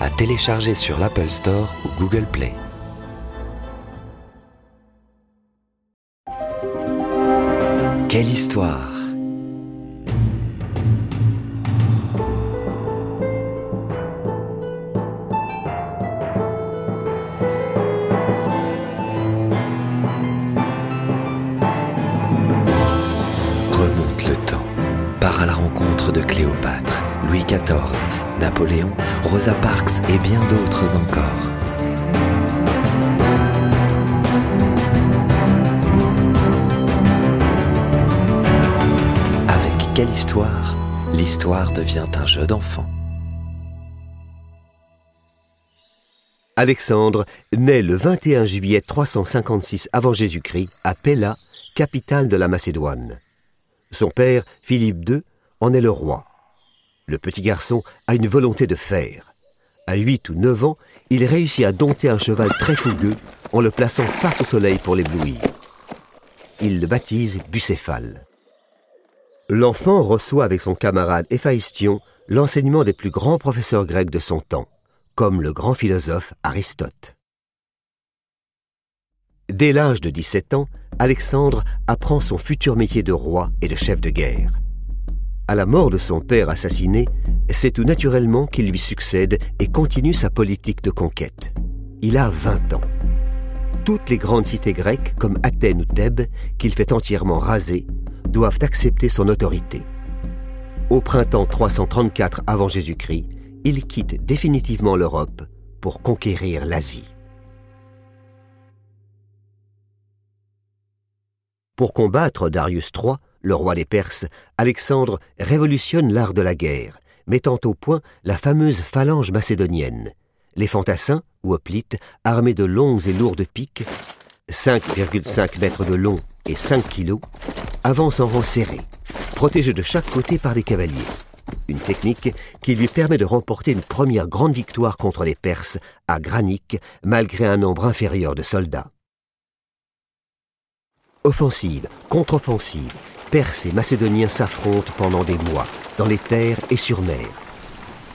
à télécharger sur l'Apple Store ou Google Play. Quelle histoire Remonte le temps, part à la rencontre de Cléopâtre, Louis XIV, Napoléon, Rosa Parks et bien d'autres encore. Avec quelle histoire L'histoire devient un jeu d'enfant. Alexandre naît le 21 juillet 356 avant Jésus-Christ à Pella, capitale de la Macédoine. Son père, Philippe II, en est le roi. Le petit garçon a une volonté de fer. À 8 ou 9 ans, il réussit à dompter un cheval très fougueux en le plaçant face au soleil pour l'éblouir. Il le baptise Bucéphale. L'enfant reçoit avec son camarade Héphaïstion l'enseignement des plus grands professeurs grecs de son temps, comme le grand philosophe Aristote. Dès l'âge de 17 ans, Alexandre apprend son futur métier de roi et de chef de guerre. À la mort de son père assassiné, c'est tout naturellement qu'il lui succède et continue sa politique de conquête. Il a 20 ans. Toutes les grandes cités grecques, comme Athènes ou Thèbes, qu'il fait entièrement raser, doivent accepter son autorité. Au printemps 334 avant Jésus-Christ, il quitte définitivement l'Europe pour conquérir l'Asie. Pour combattre Darius III, le roi des Perses, Alexandre révolutionne l'art de la guerre, mettant au point la fameuse phalange macédonienne. Les fantassins, ou hoplites, armés de longues et lourdes piques, 5,5 mètres de long et 5 kilos, avancent en rang serré, protégés de chaque côté par des cavaliers. Une technique qui lui permet de remporter une première grande victoire contre les Perses à Granique, malgré un nombre inférieur de soldats. Offensive, contre-offensive, Perses et Macédoniens s'affrontent pendant des mois, dans les terres et sur mer.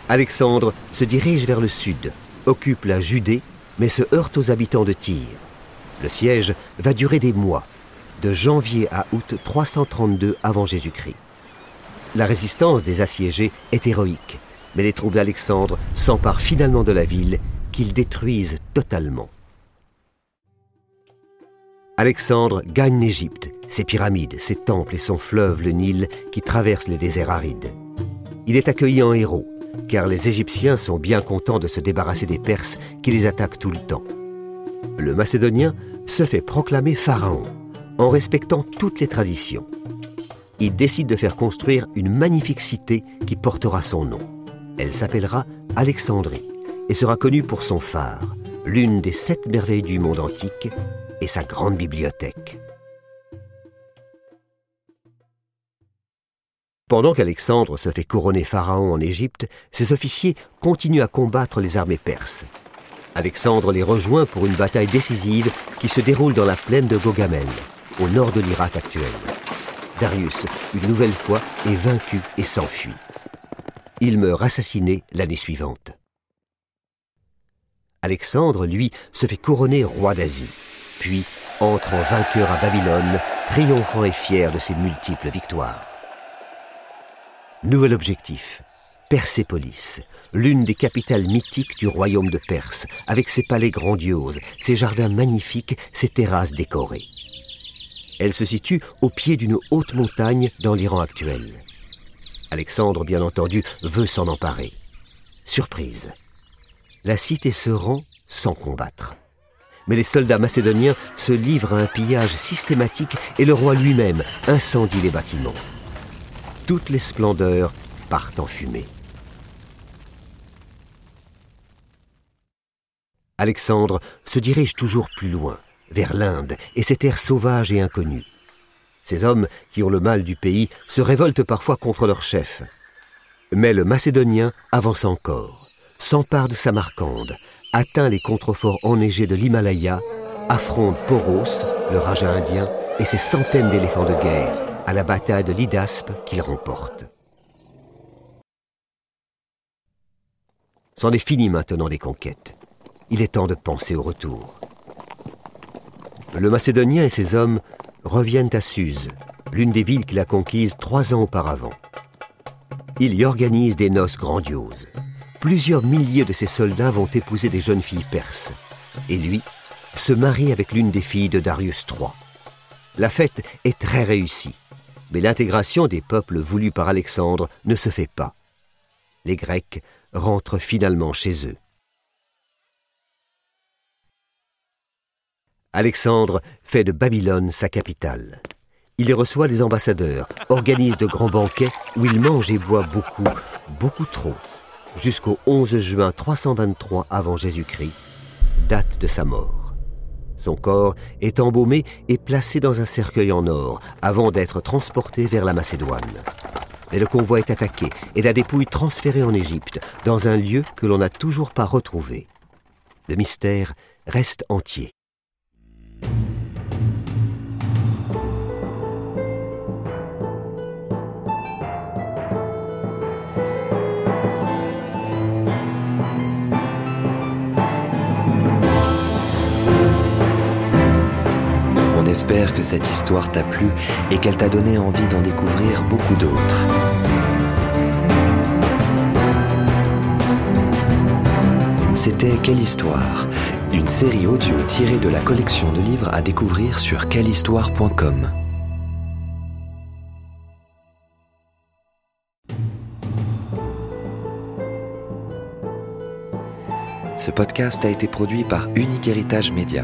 Alexandre se dirige vers le sud, occupe la Judée, mais se heurte aux habitants de Tyr. Le siège va durer des mois, de janvier à août 332 avant Jésus-Christ. La résistance des assiégés est héroïque, mais les troupes d'Alexandre s'emparent finalement de la ville qu'ils détruisent totalement. Alexandre gagne l'Égypte, ses pyramides, ses temples et son fleuve, le Nil, qui traverse les déserts arides. Il est accueilli en héros, car les Égyptiens sont bien contents de se débarrasser des Perses qui les attaquent tout le temps. Le Macédonien se fait proclamer pharaon, en respectant toutes les traditions. Il décide de faire construire une magnifique cité qui portera son nom. Elle s'appellera Alexandrie et sera connue pour son phare, l'une des sept merveilles du monde antique, et sa grande bibliothèque. Pendant qu'Alexandre se fait couronner pharaon en Égypte, ses officiers continuent à combattre les armées perses. Alexandre les rejoint pour une bataille décisive qui se déroule dans la plaine de Gogamel, au nord de l'Irak actuel. Darius, une nouvelle fois, est vaincu et s'enfuit. Il meurt assassiné l'année suivante. Alexandre, lui, se fait couronner roi d'Asie, puis entre en vainqueur à Babylone, triomphant et fier de ses multiples victoires. Nouvel objectif. Persépolis, l'une des capitales mythiques du royaume de Perse, avec ses palais grandioses, ses jardins magnifiques, ses terrasses décorées. Elle se situe au pied d'une haute montagne dans l'Iran actuel. Alexandre, bien entendu, veut s'en emparer. Surprise. La cité se rend sans combattre. Mais les soldats macédoniens se livrent à un pillage systématique et le roi lui-même incendie les bâtiments toutes les splendeurs partent en fumée. Alexandre se dirige toujours plus loin, vers l'Inde et ses terres sauvages et inconnues. Ces hommes, qui ont le mal du pays, se révoltent parfois contre leur chef. Mais le Macédonien avance encore, s'empare de Samarcande, atteint les contreforts enneigés de l'Himalaya, affronte Poros, le Raja indien, et ses centaines d'éléphants de guerre à la bataille de l'Idaspe qu'il remporte. C'en est fini maintenant des conquêtes. Il est temps de penser au retour. Le Macédonien et ses hommes reviennent à Suse, l'une des villes qu'il a conquises trois ans auparavant. Il y organise des noces grandioses. Plusieurs milliers de ses soldats vont épouser des jeunes filles perses. Et lui se marie avec l'une des filles de Darius III. La fête est très réussie, mais l'intégration des peuples voulus par Alexandre ne se fait pas. Les Grecs rentrent finalement chez eux. Alexandre fait de Babylone sa capitale. Il y reçoit des ambassadeurs, organise de grands banquets où il mange et boit beaucoup, beaucoup trop, jusqu'au 11 juin 323 avant Jésus-Christ, date de sa mort. Son corps est embaumé et placé dans un cercueil en or avant d'être transporté vers la Macédoine. Mais le convoi est attaqué et la dépouille transférée en Égypte, dans un lieu que l'on n'a toujours pas retrouvé. Le mystère reste entier. Espère que cette histoire t'a plu et qu'elle t'a donné envie d'en découvrir beaucoup d'autres. C'était Quelle histoire Une série audio tirée de la collection de livres à découvrir sur quellehistoire.com. Ce podcast a été produit par Unique Héritage Média.